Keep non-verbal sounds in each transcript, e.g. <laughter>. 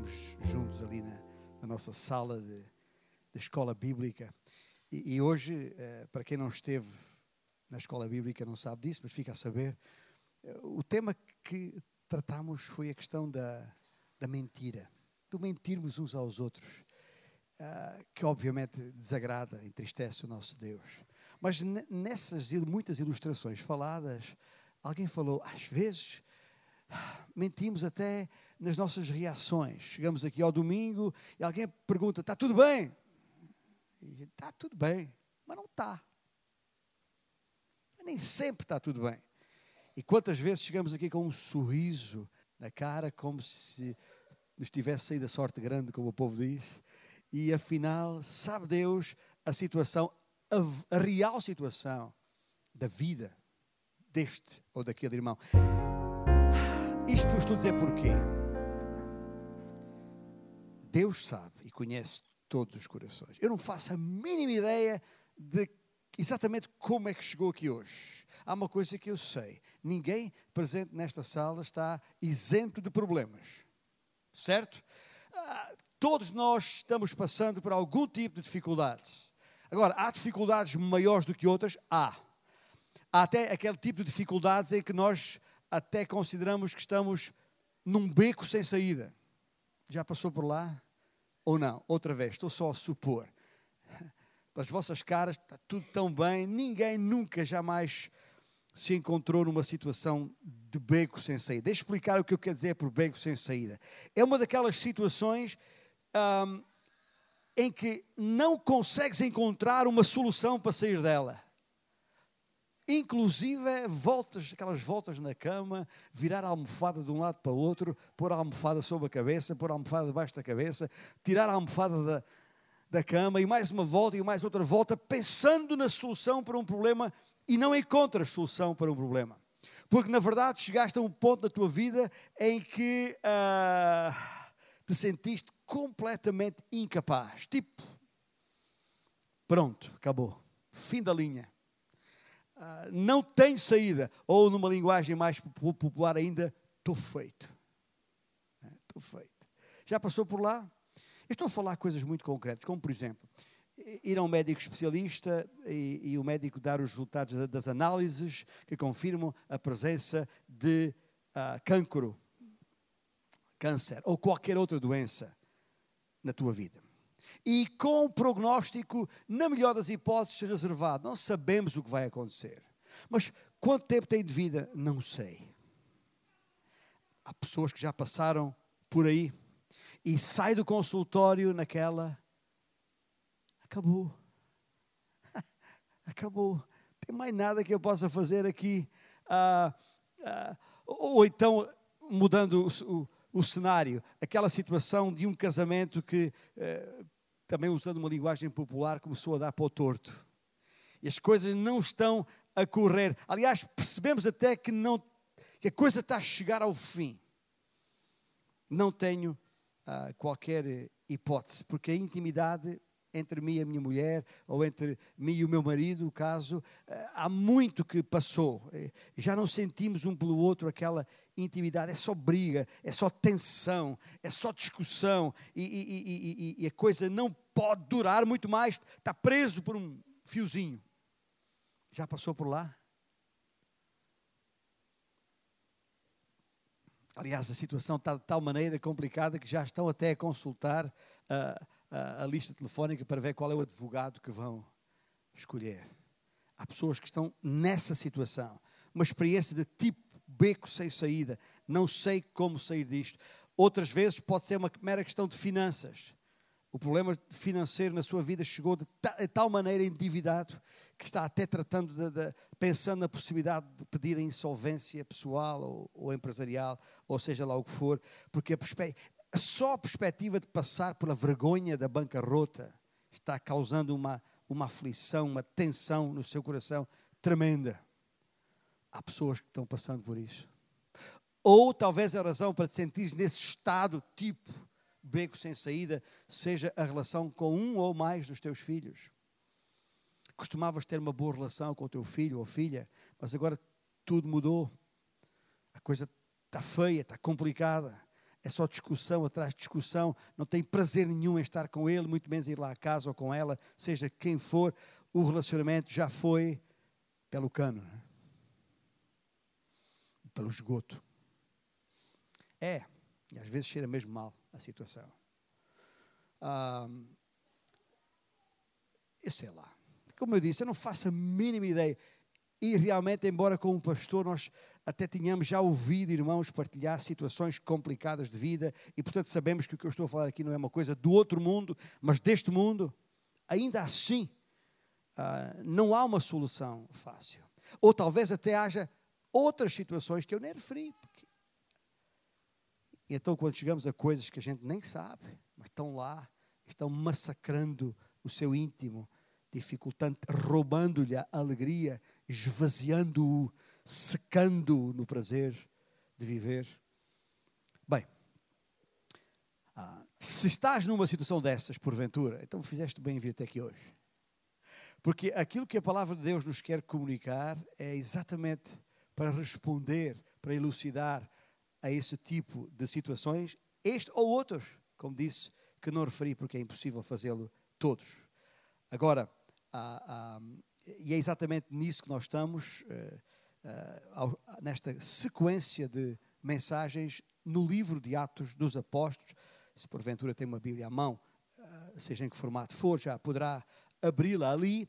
estávamos juntos ali na, na nossa sala de, de escola bíblica. E, e hoje, eh, para quem não esteve na escola bíblica, não sabe disso, mas fica a saber, eh, o tema que tratámos foi a questão da, da mentira, do mentirmos uns aos outros, uh, que obviamente desagrada, entristece o nosso Deus. Mas nessas muitas ilustrações faladas, alguém falou, às vezes mentimos até nas nossas reações. Chegamos aqui ao domingo e alguém pergunta: está tudo bem? Está tudo bem, mas não está. Nem sempre está tudo bem. E quantas vezes chegamos aqui com um sorriso na cara, como se nos tivesse saído a sorte grande, como o povo diz, e afinal, sabe Deus a situação, a, a real situação da vida deste ou daquele irmão. Isto estou a dizer porquê? Deus sabe e conhece todos os corações. Eu não faço a mínima ideia de exatamente como é que chegou aqui hoje. Há uma coisa que eu sei: ninguém presente nesta sala está isento de problemas, certo? Ah, todos nós estamos passando por algum tipo de dificuldades. Agora, há dificuldades maiores do que outras? Há. Há até aquele tipo de dificuldades em que nós até consideramos que estamos num beco sem saída. Já passou por lá? Ou não? Outra vez, estou só a supor. Pelas vossas caras está tudo tão bem, ninguém nunca, jamais se encontrou numa situação de beco sem saída. Deixa explicar o que eu quero dizer por beco sem saída. É uma daquelas situações hum, em que não consegues encontrar uma solução para sair dela inclusive voltas, aquelas voltas na cama, virar a almofada de um lado para o outro, pôr a almofada sobre a cabeça, pôr a almofada debaixo da cabeça, tirar a almofada da, da cama e mais uma volta e mais outra volta, pensando na solução para um problema e não encontras solução para um problema. Porque na verdade chegaste a um ponto da tua vida em que uh, te sentiste completamente incapaz. Tipo, pronto, acabou. Fim da linha não tem saída, ou numa linguagem mais popular ainda, estou feito. Estou feito. Já passou por lá? Estou a falar coisas muito concretas, como por exemplo, ir a um médico especialista e, e o médico dar os resultados das análises que confirmam a presença de uh, cancro, câncer ou qualquer outra doença na tua vida e com o prognóstico, na melhor das hipóteses, reservado. Não sabemos o que vai acontecer. Mas quanto tempo tem de vida? Não sei. Há pessoas que já passaram por aí e sai do consultório naquela. Acabou. <laughs> Acabou. Tem mais nada que eu possa fazer aqui. Ah, ah, ou então, mudando o, o, o, cenário, aquela situação de um casamento que eh, também usando uma linguagem popular, começou a dar para o torto. E as coisas não estão a correr. Aliás, percebemos até que, não, que a coisa está a chegar ao fim. Não tenho uh, qualquer hipótese, porque a intimidade entre mim e a minha mulher, ou entre mim e o meu marido, o caso, ah, há muito que passou. Já não sentimos um pelo outro aquela intimidade, é só briga, é só tensão, é só discussão, e, e, e, e a coisa não pode durar muito mais, está preso por um fiozinho. Já passou por lá? Aliás, a situação está de tal maneira complicada que já estão até a consultar a, a, a, lista telefónica para ver qual é o advogado que vão escolher. Há pessoas que estão nessa situação, uma experiência de tipo beco sem saída, não sei como sair disto. Outras vezes pode ser uma mera questão de finanças. O problema financeiro na sua vida chegou de tal maneira endividado que está até tratando de, de, pensando na possibilidade de pedir a insolvência pessoal ou, ou, empresarial, ou seja lá o que for, porque a, só a perspectiva de passar pela vergonha da bancarrota está causando uma, uma aflição, uma tensão no seu coração tremenda. Há pessoas que estão passando por isso. Ou talvez a razão para te sentir nesse estado tipo beco sem saída seja a relação com um ou mais dos teus filhos. Costumavas ter uma boa relação com o teu filho ou filha, mas agora tudo mudou. A coisa está feia, está complicada. é só discussão atrás de discussão, não tem prazer nenhum em estar com ele, muito menos ir lá à casa ou com ela, seja quem for, o relacionamento já foi pelo cano, né? Pelo esgoto. É, e às vezes cheira mesmo mal a situação. Ah, eu sei lá. Como eu disse, eu não faço a mínima ideia. E realmente, embora como pastor nós até tínhamos já ouvido irmãos partilhar situações complicadas de vida, e portanto sabemos que o que eu estou a falar aqui não é uma coisa do outro mundo, mas deste mundo, ainda assim, uh, não há uma solução fácil. Ou talvez até haja outras situações que eu nem referi. Porque... Então, quando chegamos a coisas que a gente nem sabe, mas estão lá, estão massacrando o seu íntimo, dificultando, roubando-lhe a alegria, esvaziando-o, secando-o no prazer de viver. Bem, ah, se estás numa situação dessas, porventura, então fizeste bem em vir até aqui hoje. Porque aquilo que a palavra de Deus nos quer comunicar é exatamente para responder, para elucidar a esse tipo de situações, este ou outros, como disse, que não referi porque é impossível fazê-lo todos. Agora, ah, ah, e é exatamente nisso que nós estamos, uh, nesta sequência de mensagens no livro de Atos dos Apóstolos. Se porventura tem uma Bíblia à mão, uh, seja em que formato for, já poderá abri-la ali.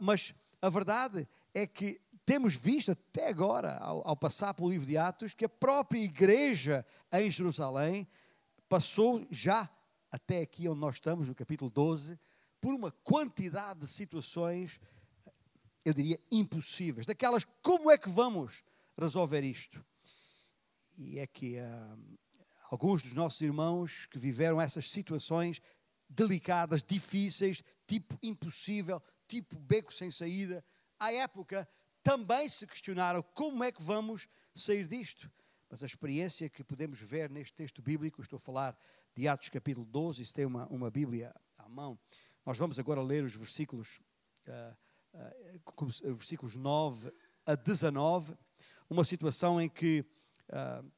mas a verdade é que temos visto até agora, ao, ao passar pelo livro de Atos, que a própria igreja em Jerusalém passou já até aqui onde nós estamos, no capítulo 12, por uma quantidade de situações, eu diria, impossíveis. Daquelas, como é que vamos resolver isto? E é que uh, alguns dos nossos irmãos que viveram essas situações delicadas, difíceis, tipo impossível, tipo beco sem saída, à época também se questionaram como é que vamos sair disto. Mas a experiência que podemos ver neste texto bíblico, estou a falar de Atos capítulo 12, se tem uma, uma Bíblia à mão, nós vamos agora ler os versículos, uh, uh, versículos 9 a 19, uma situação em que. Uh,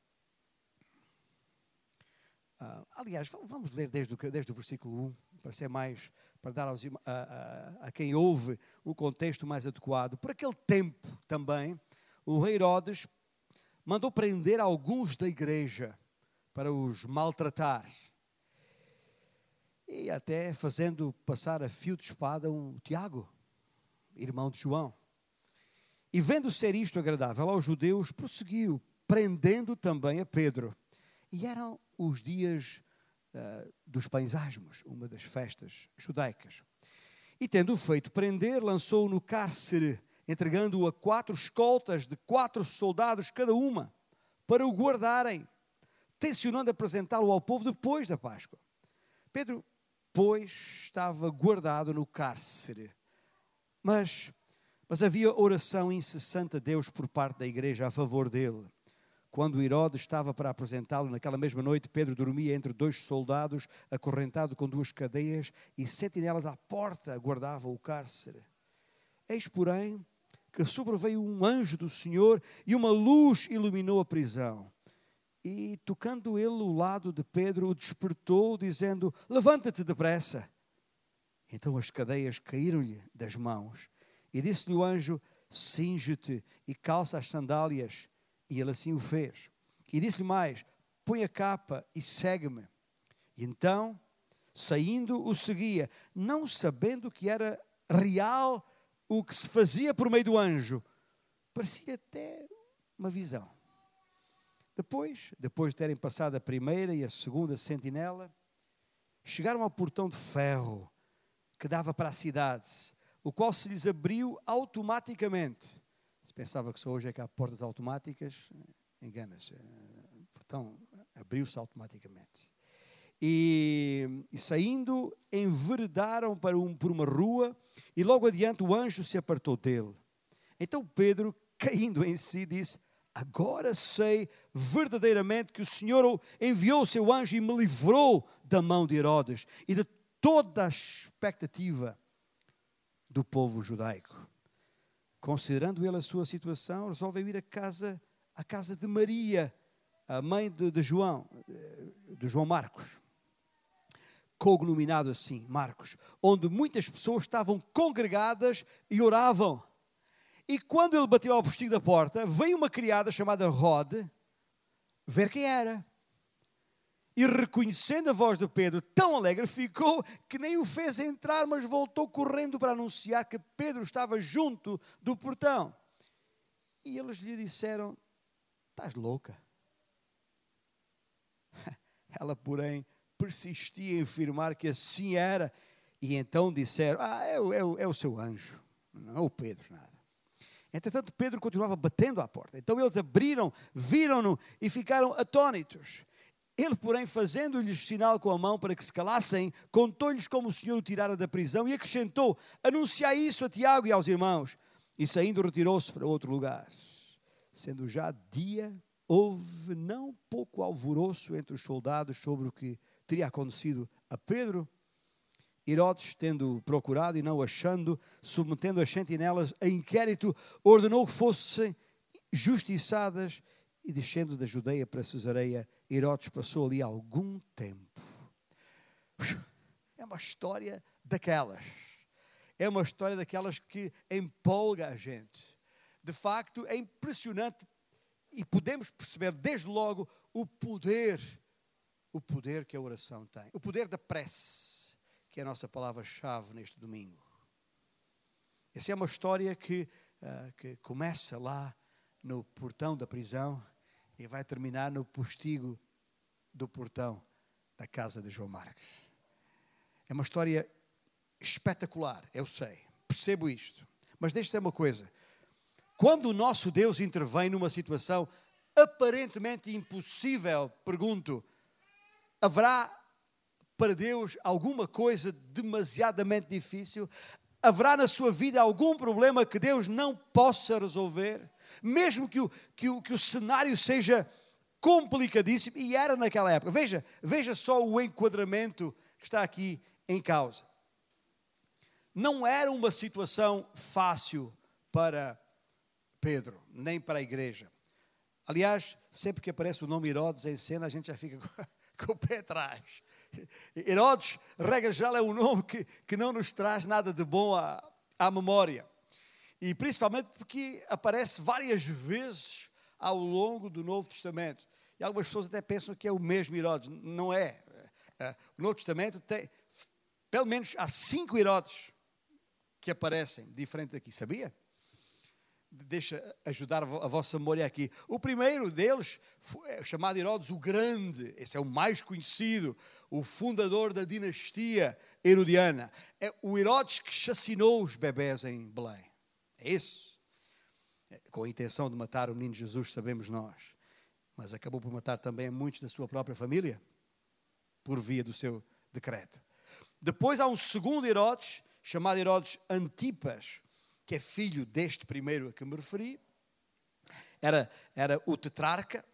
aliás, vamos ler desde o, desde o versículo 1, para ser mais. Para dar aos, a, a, a quem ouve o contexto mais adequado. Por aquele tempo também, o rei Herodes mandou prender alguns da igreja para os maltratar e até fazendo passar a fio de espada um Tiago, irmão de João. E vendo ser isto agradável aos judeus, prosseguiu, prendendo também a Pedro. E eram os dias uh, dos pães asmos, uma das festas judaicas. E tendo feito prender, lançou-o no cárcere, entregando-o a quatro escoltas de quatro soldados cada uma, para o guardarem, tencionando apresentá-lo ao povo depois da Páscoa. Pedro pois estava guardado no cárcere. Mas, mas havia oração incessante a Deus por parte da igreja a favor dele. Quando Herodes estava para apresentá-lo, naquela mesma noite, Pedro dormia entre dois soldados, acorrentado com duas cadeias, e sentinelas à porta guardavam o cárcere. Eis, porém, que sobreveio um anjo do Senhor e uma luz iluminou a prisão e tocando ele o lado de Pedro, o despertou, dizendo: Levanta-te depressa. Então as cadeias caíram-lhe das mãos. E disse-lhe o anjo: Singe-te e calça as sandálias. E ele assim o fez. E disse-lhe mais: Põe a capa e segue-me. E então, saindo, o seguia, não sabendo que era real o que se fazia por meio do anjo. Parecia até uma visão. Depois, depois de terem passado a primeira e a segunda sentinela, chegaram ao portão de ferro que dava para a cidade, o qual se lhes abriu automaticamente. Pensava que só hoje é que há portas automáticas, engana-se. O portão abriu-se automaticamente. E, e, saindo, enveredaram para um, por uma rua, e logo adiante o anjo se apartou dele. Então Pedro, caindo em si, disse: Agora sei verdadeiramente que o Senhor enviou o seu anjo e me livrou da mão de Herodes e de toda a expectativa do povo judaico. Considerando ele a sua situação, resolveu ir à casa, à casa de Maria a mãe de, de João, de João Marcos, cognominado assim, Marcos, onde muitas pessoas estavam congregadas e oravam. E quando ele bateu ao postigo da porta, veio uma criada chamada Rod ver quem era. E reconhecendo a voz de Pedro, tão alegre ficou que nem o fez entrar, mas voltou correndo para anunciar que Pedro estava junto do portão. E eles lhe disseram: Estás louca? <laughs> Ela, porém, persistia em afirmar que assim era. E então disseram: Ah, é, é, é o seu anjo, não é o Pedro, nada. Entretanto, Pedro continuava batendo à porta. Então eles abriram, viram-no e ficaram atônitos. Ele, porém, fazendo-lhes sinal com a mão para que se calassem, contou-lhes como o Senhor o tirara da prisão e acrescentou: Anunciai isso a Tiago e aos irmãos. E saindo, retirou-se para outro lugar. Sendo já dia, houve não pouco alvoroço entre os soldados sobre o que teria acontecido a Pedro. Herodes, tendo procurado e não achando, submetendo as sentinelas a inquérito, ordenou que fossem justiçadas e descendo da Judeia para Cesareia, Herodes passou ali algum tempo. É uma história daquelas. É uma história daquelas que empolga a gente. De facto, é impressionante e podemos perceber desde logo o poder, o poder que a oração tem, o poder da prece que é a nossa palavra-chave neste domingo. Essa é uma história que, uh, que começa lá no portão da prisão e vai terminar no postigo do portão da casa de João Marcos. É uma história espetacular, eu sei, percebo isto. Mas deixe-me uma coisa: quando o nosso Deus intervém numa situação aparentemente impossível, pergunto, haverá para Deus alguma coisa demasiadamente difícil? Haverá na sua vida algum problema que Deus não possa resolver? Mesmo que o, que o, que o cenário seja complicadíssimo, e era naquela época. Veja, veja só o enquadramento que está aqui em causa. Não era uma situação fácil para Pedro, nem para a igreja. Aliás, sempre que aparece o nome Herodes em cena, a gente já fica <laughs> com o pé atrás. Herodes, regra geral, é um nome que, que não nos traz nada de bom à, à memória. E principalmente porque aparece várias vezes ao longo do Novo Testamento. E algumas pessoas até pensam que é o mesmo Herodes. Não é. é o Novo Testamento tem, pelo menos, há cinco Herodes que aparecem diferente aqui. Sabia? deixa ajudar a vossa memória aqui. O primeiro deles, é chamado Herodes o Grande, esse é o mais conhecido, o fundador da dinastia herodiana. É o Herodes que chacinou os bebés em Belém. É isso. É, com a intenção de matar o menino Jesus, sabemos nós. Mas acabou por matar também muitos da sua própria família, por via do seu decreto. Depois há um segundo Herodes, chamado Herodes Antipas, que é filho deste primeiro a que me referi, era, era o tetrarca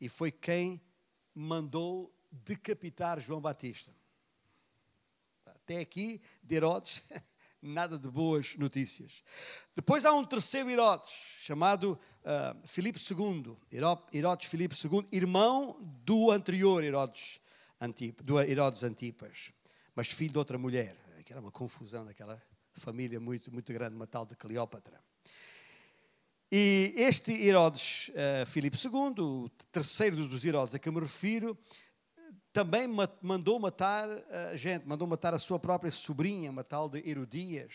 e foi quem mandou decapitar João Batista. Até aqui, de Herodes, <laughs> nada de boas notícias. Depois há um terceiro Herodes, chamado uh, Filipe II, Herodes Filipe II, irmão do anterior Herodes, Antip, do Herodes Antipas, mas filho de outra mulher, que era uma confusão daquela família muito, muito grande, uma tal de Cleópatra. E este Herodes uh, Filipe II, o terceiro dos Herodes a que me refiro, também mandou matar a gente, mandou matar a sua própria sobrinha, uma tal de Herodias,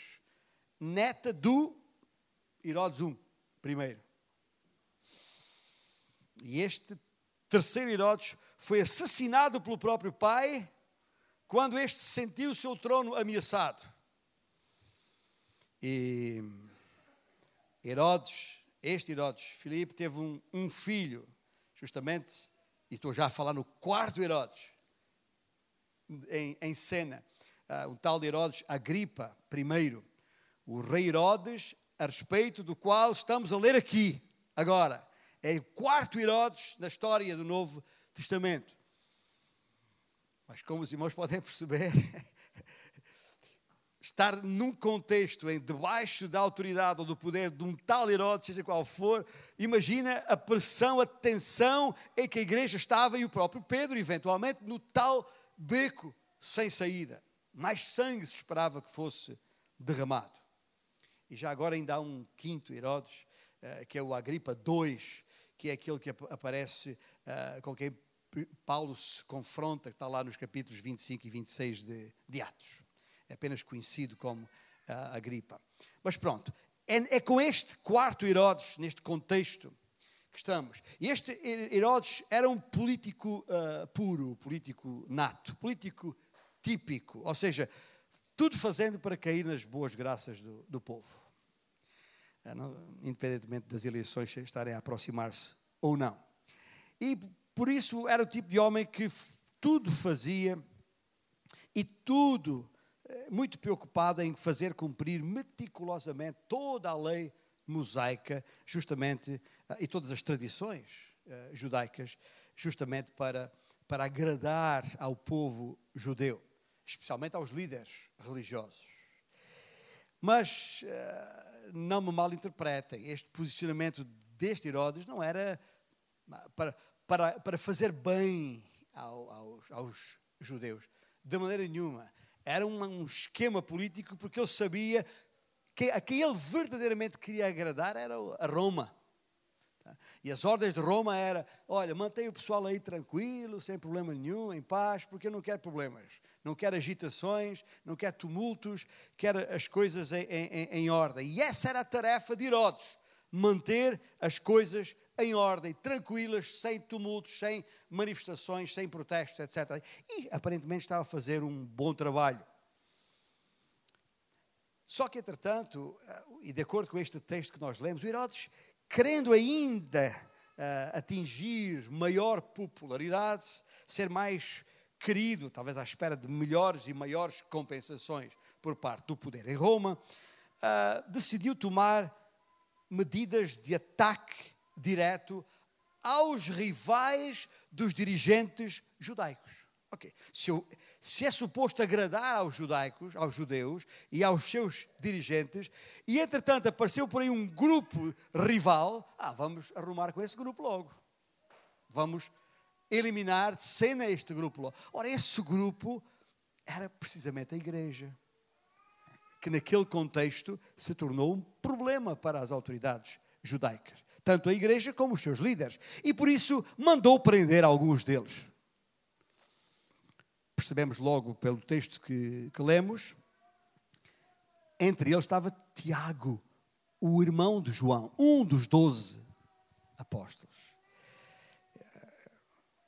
neta do Herodes I, primeiro. E este terceiro Herodes foi assassinado pelo próprio pai quando este sentiu o seu trono ameaçado. E Herodes, este Herodes, Filipe, teve um, um filho, justamente, e estou já a falar no quarto Herodes, em, em cena, uh, o tal de Herodes Agripa I, o rei Herodes, a respeito do qual estamos a ler aqui, agora. É o quarto Herodes na história do Novo Testamento. Mas como os irmãos podem perceber, <laughs> estar num contexto em debaixo da autoridade ou do poder de um tal Herodes, seja qual for, imagina a pressão, a tensão em que a igreja estava e o próprio Pedro, eventualmente, no tal beco sem saída. Mais sangue se esperava que fosse derramado. E já agora ainda há um quinto Herodes, uh, que é o Agripa II, que é aquele que aparece uh, com quem Paulo se confronta, que está lá nos capítulos 25 e 26 de, de Atos é apenas conhecido como uh, Agripa. Mas pronto, é, é, com este quarto Herodes, neste contexto, que estamos. E este Herodes era um político uh, puro, político nato, político típico, ou seja, tudo fazendo para cair nas boas graças do, do povo. Não, independentemente das eleições estarem a aproximar-se ou não. E por isso era o tipo de homem que tudo fazia e tudo muito preocupado em fazer cumprir meticulosamente toda a lei mosaica, justamente, ah, e todas as tradições uh, judaicas, justamente para, para agradar ao povo judeu, especialmente aos líderes religiosos. Mas não me malinterpretem, este posicionamento deste Herodes não era para, para, para fazer bem ao, aos, aos judeus, de maneira nenhuma era um esquema político porque ele sabia que a quem ele verdadeiramente queria agradar era a Roma. E as ordens de Roma era, olha, mantém o pessoal aí tranquilo, sem problema nenhum, em paz, porque eu não quero problemas, não quero agitações, não quero tumultos, quero as coisas em, em, em ordem. E essa era a tarefa de Herodes, manter as coisas em ordem, tranquilas, sem tumultos, sem manifestações, sem protestos, etc. E aparentemente estava a fazer um bom trabalho. Só que, entretanto, eh, e de acordo com este texto que nós lemos, o Herodes, querendo ainda uh, atingir maior popularidade, ser mais querido, talvez à espera de melhores e maiores compensações por parte do poder em Roma, uh, decidiu tomar medidas de ataque direto aos rivais dos dirigentes judaicos. Ok, se, eu, se, é suposto agradar aos judaicos, aos judeus e aos seus dirigentes, e entretanto apareceu por aí um grupo rival, ah, vamos arrumar com esse grupo logo. Vamos eliminar de cena este grupo logo. Ora, esse grupo era precisamente a igreja, que naquele contexto se tornou um problema para as autoridades judaicas tanto a igreja como os seus líderes. E por isso mandou prender alguns deles. Percebemos logo pelo texto que, que lemos. Entre eles estava Tiago, o irmão de João, um dos doze apóstolos.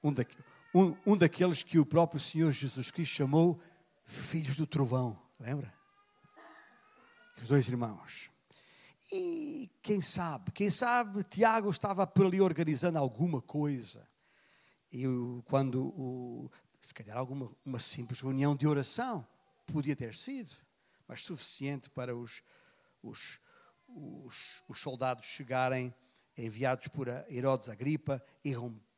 Um, da, um, um daqueles que o próprio Senhor Jesus Cristo chamou filhos do trovão, lembra? Os dois irmãos. E quem sabe, quem sabe Tiago estava por ali organizando alguma coisa. E quando, o, se calhar, alguma uma simples reunião de oração, podia ter sido, mas suficiente para os, os, os, os soldados chegarem, enviados por Herodes Agripa, e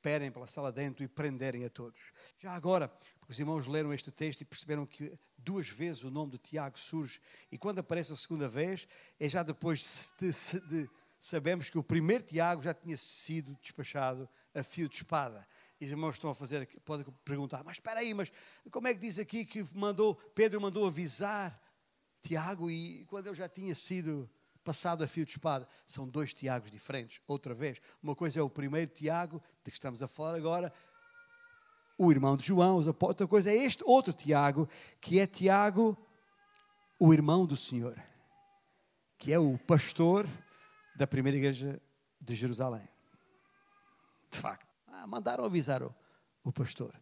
romperem pela sala dentro e prenderem a todos. Já agora, porque os irmãos leram este texto e perceberam que duas vezes o nome de Tiago surge, e quando aparece a segunda vez, é já depois de, de, de sabemos que o primeiro Tiago já tinha sido despachado a fio de espada. E os irmãos estão a fazer, podem perguntar, mas espera aí, mas como é que diz aqui que mandou, Pedro mandou avisar Tiago e quando ele já tinha sido passado a fio de espada? São dois Tiagos diferentes, outra vez. Uma coisa é o primeiro Tiago, de que estamos a falar agora, o irmão de João, outra coisa é este outro Tiago, que é Tiago, o irmão do Senhor, que é o pastor da primeira igreja de Jerusalém. De facto, ah, mandaram avisar o, o pastor.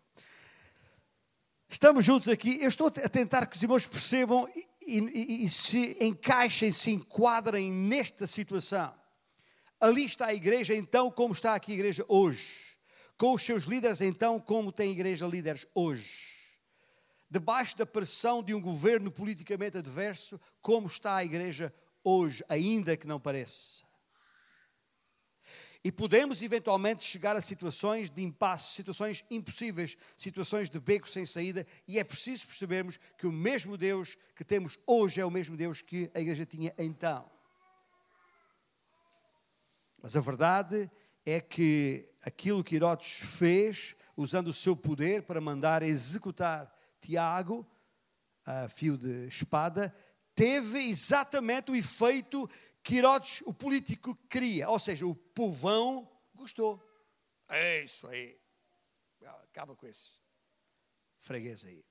Estamos juntos aqui. Eu estou a tentar que os irmãos percebam e, e, e se encaixem, se enquadrem nesta situação. Ali está a igreja, então, como está aqui a igreja hoje com os seus líderes, então, como tem a igreja líderes hoje? Debaixo da pressão de um governo politicamente adverso, como está a igreja hoje, ainda que não pareça? E podemos eventualmente chegar a situações de impasse, situações impossíveis, situações de beco sem saída, e é preciso percebermos que o mesmo Deus que temos hoje é o mesmo Deus que a igreja tinha então. Mas a verdade é que aquilo que Herodes fez, usando o seu poder para mandar executar Tiago, a fio de espada, teve exatamente o efeito que Herodes, o político, queria. Ou seja, o povão gostou. É isso aí. Acaba com esse freguês aí.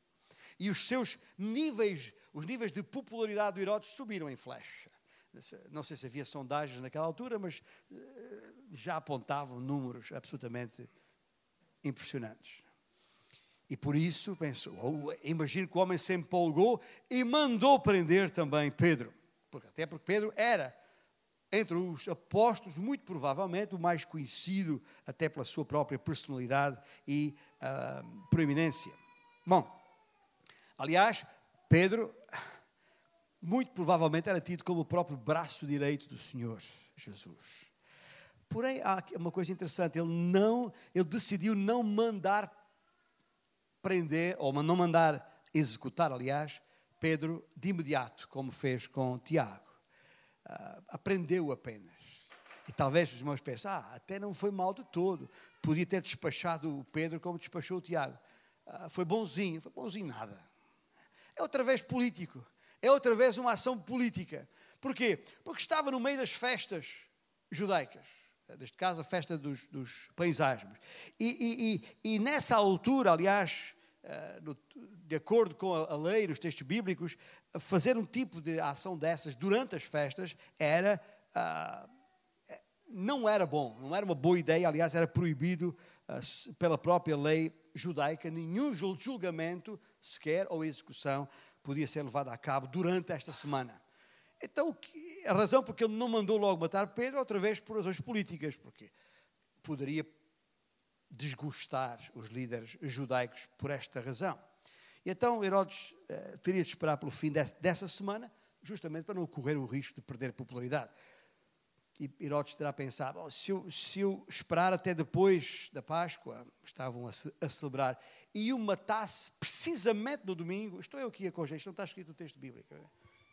E os seus níveis, os níveis de popularidade do Herodes subiram em flecha. Não sei se havia sondagens naquela altura, mas eh, já apontavam números absolutamente impressionantes. E por isso, penso, imagino que o homem se empolgou e mandou prender também Pedro. Porque, até porque Pedro era entre os apóstolos, muito provavelmente, o mais conhecido até pela sua própria personalidade e uh, proeminência. Bom, aliás, Pedro, muito provavelmente, era tido como o próprio braço direito do Senhor Jesus. Porém, há uma coisa interessante, ele não, ele decidiu não mandar prender, ou não mandar executar, aliás, Pedro de imediato, como fez com Tiago uh, aprendeu apenas. E talvez os irmãos pensem, ah, até não foi mal de todo. Podia ter despachado o Pedro como despachou o Tiago. Uh, foi bonzinho, foi bonzinho nada. É outra vez político. É outra vez uma ação política. Porquê? Porque estava no meio das festas judaicas. Neste caso, a festa dos, dos paisagens. E, e, e, e, nessa altura, aliás, uh, no, de acordo com a lei, nos textos bíblicos, fazer um tipo de ação dessas durante as festas era uh, não era bom, não era uma boa ideia, aliás, era proibido uh, pela própria lei judaica, nenhum julgamento sequer ou execução podia ser levado a cabo durante esta semana. Então, a razão porque ele não mandou logo matar Pedro, outra vez por razões políticas, porque poderia desgostar os líderes judaicos por esta razão. E então Herodes uh, teria de esperar pelo fim desse, dessa semana, justamente para não correr o risco de perder popularidade. E Herodes terá pensado: oh, se, eu, se, eu, esperar até depois da Páscoa, estavam a, a, celebrar, e o matasse precisamente no domingo, estou eu aqui a conjecturar, não está escrito no texto bíblico.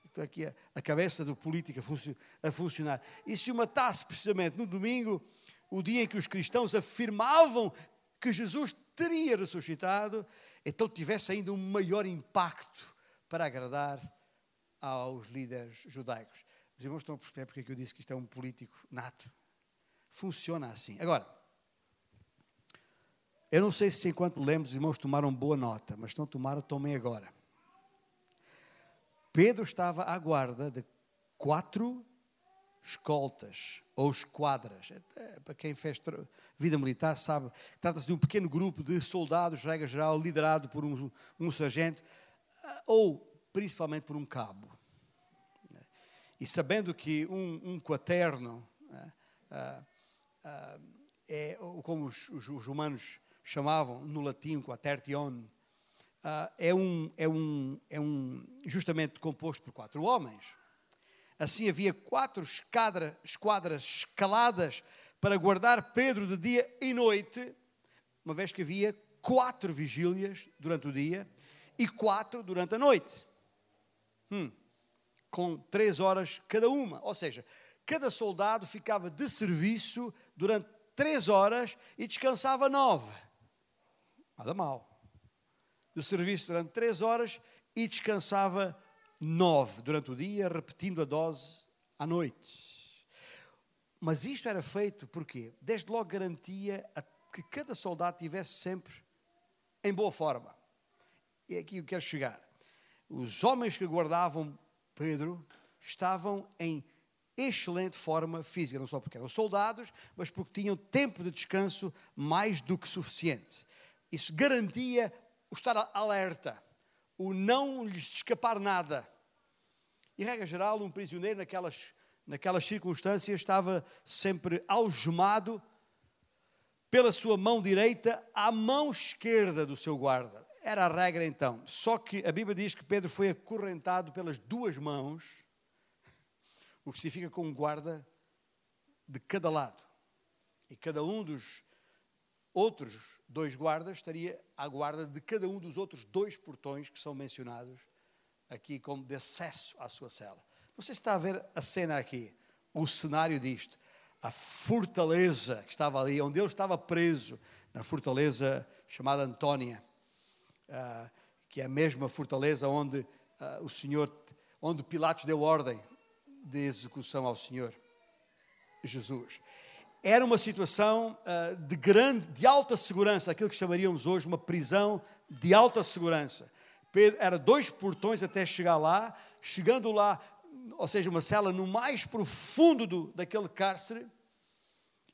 Estou aqui a, a cabeça do político a, a funcionar. E se o matasse precisamente no domingo, o dia em que os cristãos afirmavam que Jesus teria ressuscitado, então tivesse ainda um maior impacto para agradar aos líderes judaicos. Os irmãos estão a perceber porque é que eu disse que isto é um político nato. Funciona assim. Agora, eu não sei se enquanto lemos os irmãos tomaram boa nota, mas não tomaram, tomem agora. Pedro estava à guarda de quatro escoltas ou esquadras. Para quem fez vida militar sabe, trata-se de um pequeno grupo de soldados, regra geral, liderado por um, um sargento ah, ou principalmente por um cabo. E sabendo que um, um quaterno uh, uh, é como os, os, os, humanos chamavam no latim, quatertion, é, um, é, um, é um justamente composto por quatro homens. Assim havia quatro esquadra, esquadras escaladas para guardar Pedro de dia e noite, uma vez que havia quatro vigílias durante o dia e quatro durante a noite. Hum, com três horas cada uma. Ou seja, cada soldado ficava de serviço durante três horas e descansava nove. Nada mal. De serviço durante três horas e descansava nove durante o dia, repetindo a dose à noite. Mas isto era feito porque, desde logo, garantia que cada soldado estivesse sempre em boa forma. E é aqui eu quero chegar. Os homens que guardavam Pedro estavam em excelente forma física, não só porque eram soldados, mas porque tinham tempo de descanso mais do que suficiente. Isso garantia o estar alerta o não lhes escapar nada. E, regra geral, um prisioneiro naquelas, naquelas circunstâncias estava sempre algemado pela sua mão direita à mão esquerda do seu guarda. Era a regra então. Só que a Bíblia diz que Pedro foi acorrentado pelas duas mãos, o que significa com um guarda de cada lado. E cada um dos outros dois guardas estaria à guarda de cada um dos outros dois portões que são mencionados aqui como de acesso à sua cela. Você está a ver a cena aqui, o cenário disto. A fortaleza que estava ali, onde ele estava preso, na fortaleza chamada Antônia, uh, que é a mesma fortaleza onde uh, o Senhor, onde Pilatos deu ordem de execução ao Senhor Jesus. Era uma situação uh, de grande, de alta segurança, aquilo que chamaríamos hoje uma prisão de alta segurança. Pedro, era dois portões até chegar lá, chegando lá, ou seja, uma cela no mais profundo do, daquele cárcere,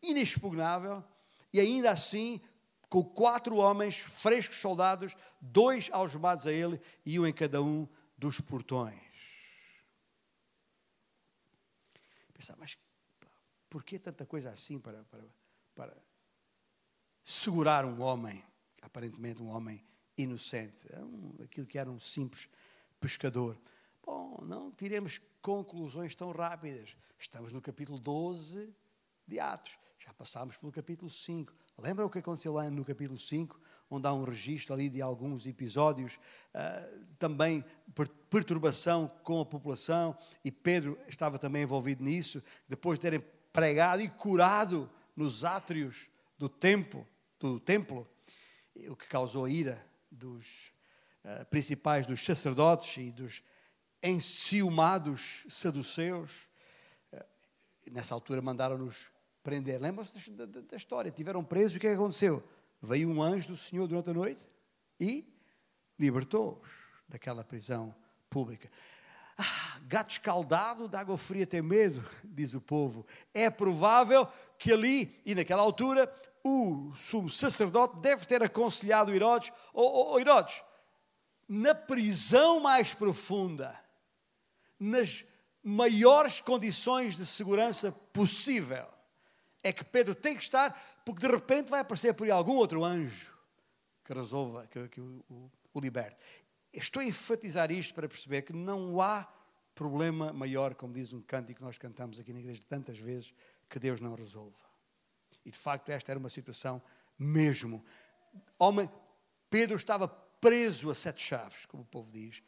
inexpugnável, e ainda assim, com quatro homens, frescos soldados, dois algemados a ele e um em cada um dos portões. Pensar, mas por que tanta coisa assim para, para, para segurar um homem, aparentemente um homem inocente, é um, aquilo que era um simples pescador? Bom, não tiremos conclusões tão rápidas. Estamos no capítulo 12 de Atos, já passámos pelo capítulo 5. Lembra o que aconteceu lá no capítulo 5? onde há um registro ali de alguns episódios, uh, também per perturbação com a população, e Pedro estava também envolvido nisso, depois de terem pregado e curado nos átrios do templo, do templo o que causou a ira dos uh, principais dos sacerdotes e dos enciumados saduceus. Uh, nessa altura mandaram-nos prender. Lembram-se da, da, da, história? Tiveram presos, o que, é que aconteceu? Veio um anjo do Senhor durante a noite e libertou-os daquela prisão pública. Gato escaldado de água fria tem medo, diz o povo. É provável que ali, e naquela altura, o sumo sacerdote deve ter aconselhado Herodes, ou oh, oh, Herodes, na prisão mais profunda, nas maiores condições de segurança possível, é que Pedro tem que estar, porque de repente vai aparecer por aí algum outro anjo que resolva, que, que o, o, o liberte. Estou a enfatizar isto para perceber que não há problema maior, como diz um cântico que nós cantamos aqui na igreja tantas vezes, que Deus não resolva. E de facto esta era uma situação mesmo. Homem, Pedro estava preso a sete chaves, como o povo diz,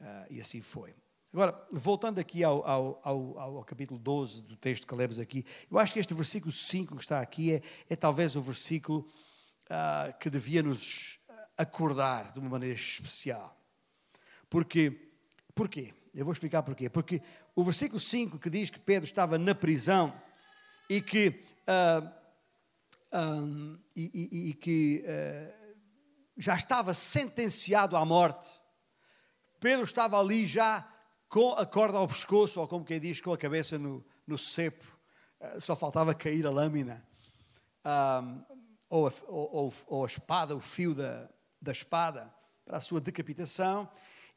uh, e assim foi. Agora, voltando aqui ao, ao, ao, ao, capítulo 12 do texto que lemos aqui, eu acho que este versículo 5 que está aqui é, é talvez o versículo uh, que devia nos acordar de uma maneira especial. Porque, porquê? Eu vou explicar porquê. Porque o versículo 5 que diz que Pedro estava na prisão e que, uh, ah, um, e, e, e, que uh, já estava sentenciado à morte, Pedro estava ali já com a corda ao pescoço, ou como quem diz, com a cabeça no, no cepo, uh, só faltava cair a lâmina, ou, a, ou, ou, a, espada, o fio da, da espada, para a sua decapitação.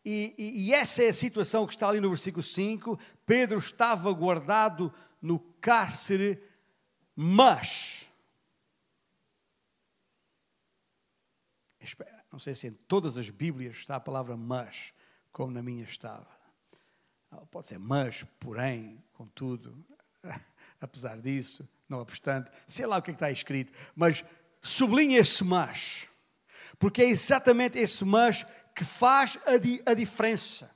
E, e, e, essa é a situação que está ali no versículo 5. Pedro estava guardado no cárcere, mas. Não sei se em todas as Bíblias está a palavra mas, como na minha estava. Ah, pode ser mas, porém, contudo, <laughs> apesar disso, não obstante, sei lá o que, é que está escrito, mas sublinha esse mas, porque é exatamente esse mas que faz a, di a diferença.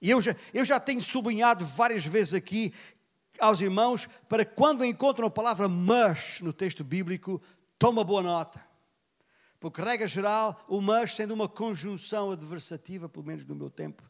E eu já, eu já tenho sublinhado várias vezes aqui aos irmãos para quando encontram a palavra mas no texto bíblico, toma boa nota. Porque, regra geral, o mas sendo uma conjunção adversativa, pelo menos no meu tempo,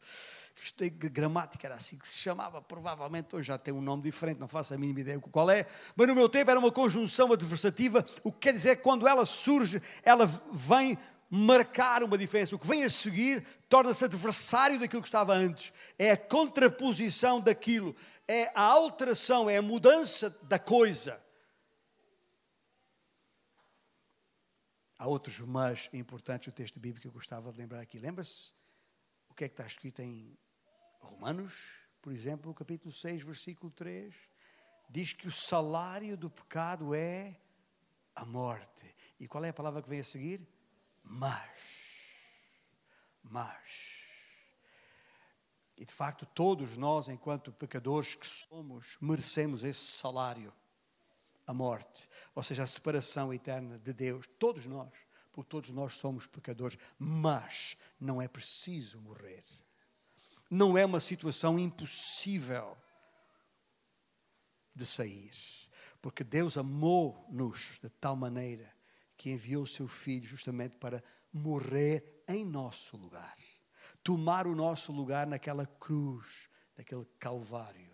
é gramática era assim que se chamava, provavelmente hoje já tem um nome diferente, não faço a mínima ideia qual é, mas no meu tempo era uma conjunção adversativa, o que quer dizer que quando ela surge, ela vem marcar uma diferença. O que vem a seguir torna-se adversário daquilo que estava antes. É a contraposição daquilo, é a alteração, é a mudança da coisa. Há outros mas importantes do texto bíblico que eu gostava de lembrar aqui. Lembra-se o que é que está escrito em Romanos, por exemplo, capítulo 6, versículo 3, diz que o salário do pecado é a morte. E qual é a palavra que vem a seguir? Mas. Mas. E de facto, todos nós, enquanto pecadores que somos, merecemos esse salário. a morte, ou seja, a separação eterna de Deus, todos nós, porque todos nós somos pecadores, mas não é preciso morrer. Não é uma situação impossível de sair, porque Deus amou-nos de tal maneira que enviou o seu Filho justamente para morrer em nosso lugar, tomar o nosso lugar naquela cruz, naquele Calvário,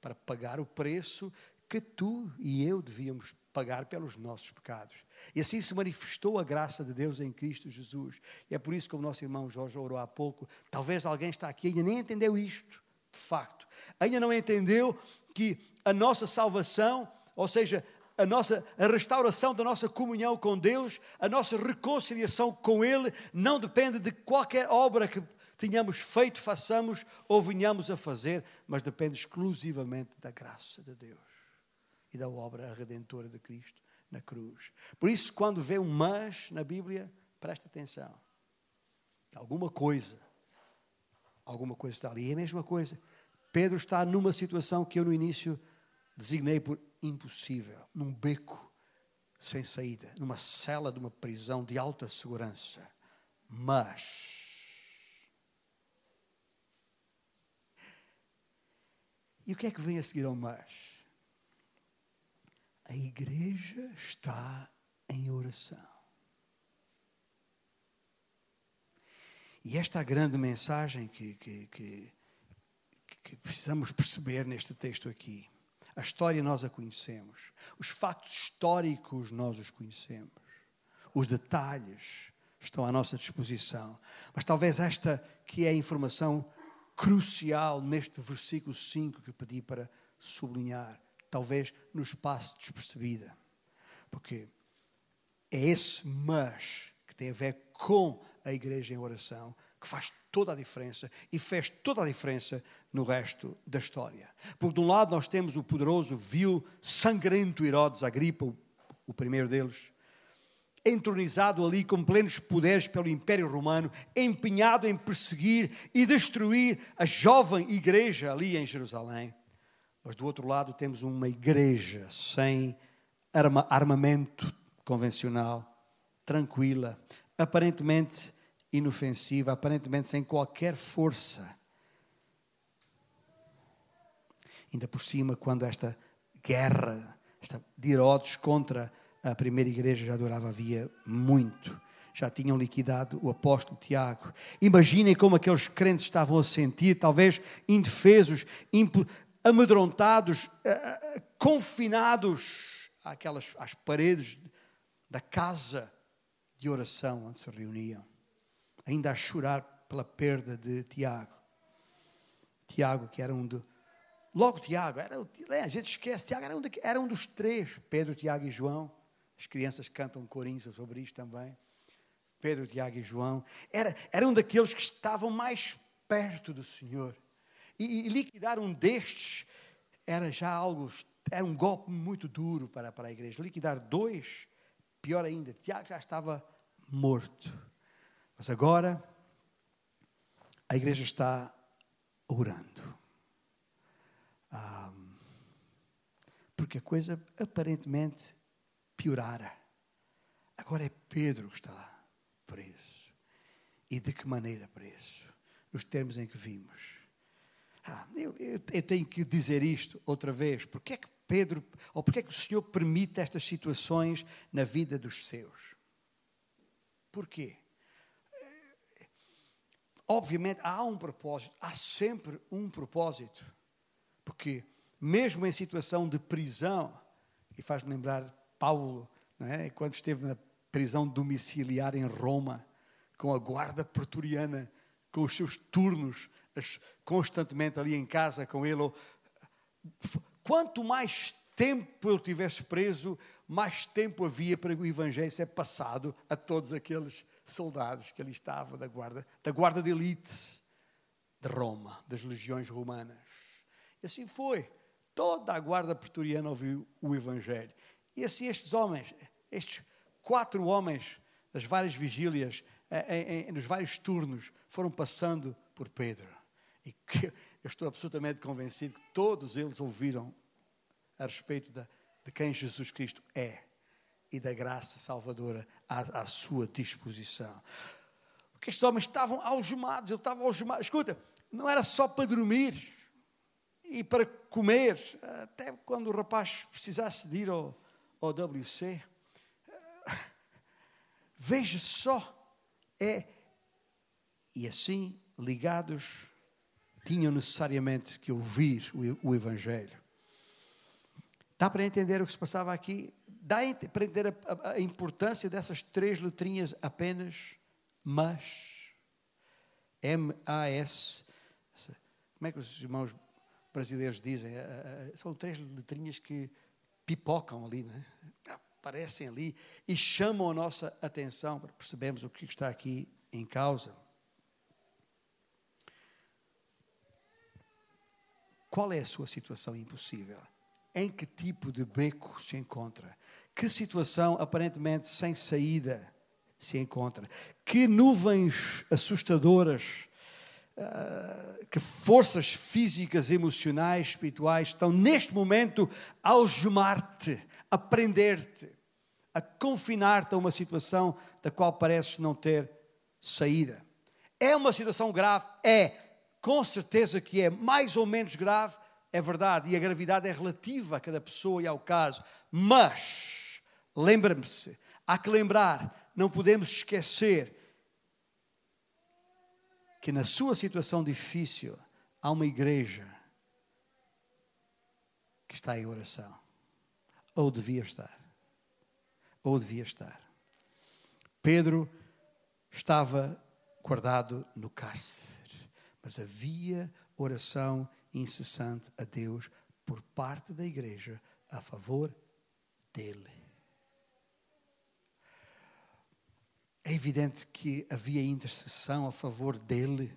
para pagar o preço que tu e eu devíamos pagar pelos nossos pecados. E assim se manifestou a graça de Deus em Cristo Jesus. E é por isso que o nosso irmão Jorge orou há pouco. Talvez alguém está aqui e ainda nem entendeu isto, de facto. Ainda não entendeu que a nossa salvação, ou seja, a nossa a restauração da nossa comunhão com Deus, a nossa reconciliação com Ele, não depende de qualquer obra que tenhamos feito, façamos ou venhamos a fazer, mas depende exclusivamente da graça de Deus e da obra redentora de Cristo na cruz. Por isso, quando vê um mas na Bíblia, preste atenção. Alguma coisa, alguma coisa está ali. E é a mesma coisa. Pedro está numa situação que eu no início designei por impossível, num beco sem saída, numa cela de uma prisão de alta segurança. Mas E o que é que vem a seguir ao mas? A igreja está em oração. E esta é a grande mensagem que, que, que, que precisamos perceber neste texto aqui. A história nós a conhecemos, os factos históricos nós os conhecemos, os detalhes estão à nossa disposição. Mas talvez esta que é a informação crucial neste versículo 5 que pedi para sublinhar talvez nos passe despercebida. Porque é esse mas que tem a ver com a igreja em oração que faz toda a diferença e fez toda a diferença no resto da história. Porque de um lado nós temos o poderoso, vil, sangrento Herodes Agripa, o, o primeiro deles, entronizado ali com plenos poderes pelo Império Romano, empenhado em perseguir e destruir a jovem igreja ali em Jerusalém. Mas do outro lado temos uma igreja sem arma, armamento convencional, tranquila, aparentemente inofensiva, aparentemente sem qualquer força. Ainda por cima, quando esta guerra esta de Herodes contra a primeira igreja já durava havia muito. Já tinham liquidado o apóstolo Tiago. Imaginem como aqueles crentes estavam a sentir, talvez indefesos, amedrontados, eh, eh, confinados àquelas, às paredes da casa de oração onde se reuniam, ainda a chorar pela perda de Tiago. Tiago, que era um de. Logo, Tiago, era, é, a gente esquece, Tiago era um, de, era um dos três: Pedro, Tiago e João. As crianças cantam corinhos sobre isto também. Pedro, Tiago e João. Era, era um daqueles que estavam mais perto do Senhor. E, e liquidar um destes era já algo, era um golpe muito duro para, para a igreja. Liquidar dois, pior ainda, Tiago já estava morto. Mas agora a igreja está orando. Ah, porque a coisa aparentemente piorara. Agora é Pedro que está preso. E de que maneira preso? Nos termos em que vimos. Ah, eu, eu, eu, tenho que dizer isto outra vez. Porque é que Pedro, ou porque é que o Senhor permite estas situações na vida dos seus? Porquê? Obviamente há um propósito, há sempre um propósito. Porque mesmo em situação de prisão, e faz-me lembrar Paulo, é? quando esteve na prisão domiciliar em Roma, com a guarda pretoriana, com os seus turnos constantemente ali em casa com ele. Quanto mais tempo ele tivesse preso, mais tempo havia para o Evangelho ser passado a todos aqueles soldados que ali estavam da guarda, da guarda de elite de Roma, das legiões romanas. E assim foi. Toda a guarda pretoriana ouviu o Evangelho. E assim estes homens, estes quatro homens das várias vigílias, em, em, nos vários turnos, foram passando por Pedro. E que <laughs> eu estou absolutamente convencido que todos eles ouviram a respeito da, de quem Jesus Cristo é e da graça salvadora à, à sua disposição. Porque estes homens estavam algemados, ele estava algemado. Escuta, não era só para dormir e para comer, até quando o rapaz precisasse de ir ao, ao WC. <laughs> Veja só, é. E assim, ligados, tinham necessariamente que ouvir o, o Evangelho. Dá para entender o que se passava aqui? Dá para entender a, a, importância dessas três letrinhas apenas? Mas. M-A-S. Como é que os irmãos brasileiros dizem? São três letrinhas que pipocam ali, né? aparecem ali e chamam a nossa atenção para percebermos o que está aqui em causa. Qual é a sua situação impossível? Em que tipo de beco se encontra? Que situação aparentemente sem saída se encontra? Que nuvens assustadoras, uh, que forças físicas, emocionais, espirituais estão neste momento a algemar-te, a prender-te, a confinar-te a uma situação da qual pareces não ter saída? É uma situação grave? É. Com certeza que é. Mais ou menos grave, é verdade, e a gravidade é relativa a cada pessoa e ao caso, mas, lembre-se, há que lembrar, não podemos esquecer que na sua situação difícil há uma igreja que está em oração, ou devia estar, ou devia estar. Pedro estava guardado no cárcere mas havia oração incessante a Deus por parte da igreja a favor dele. É evidente que havia intercessão a favor dele,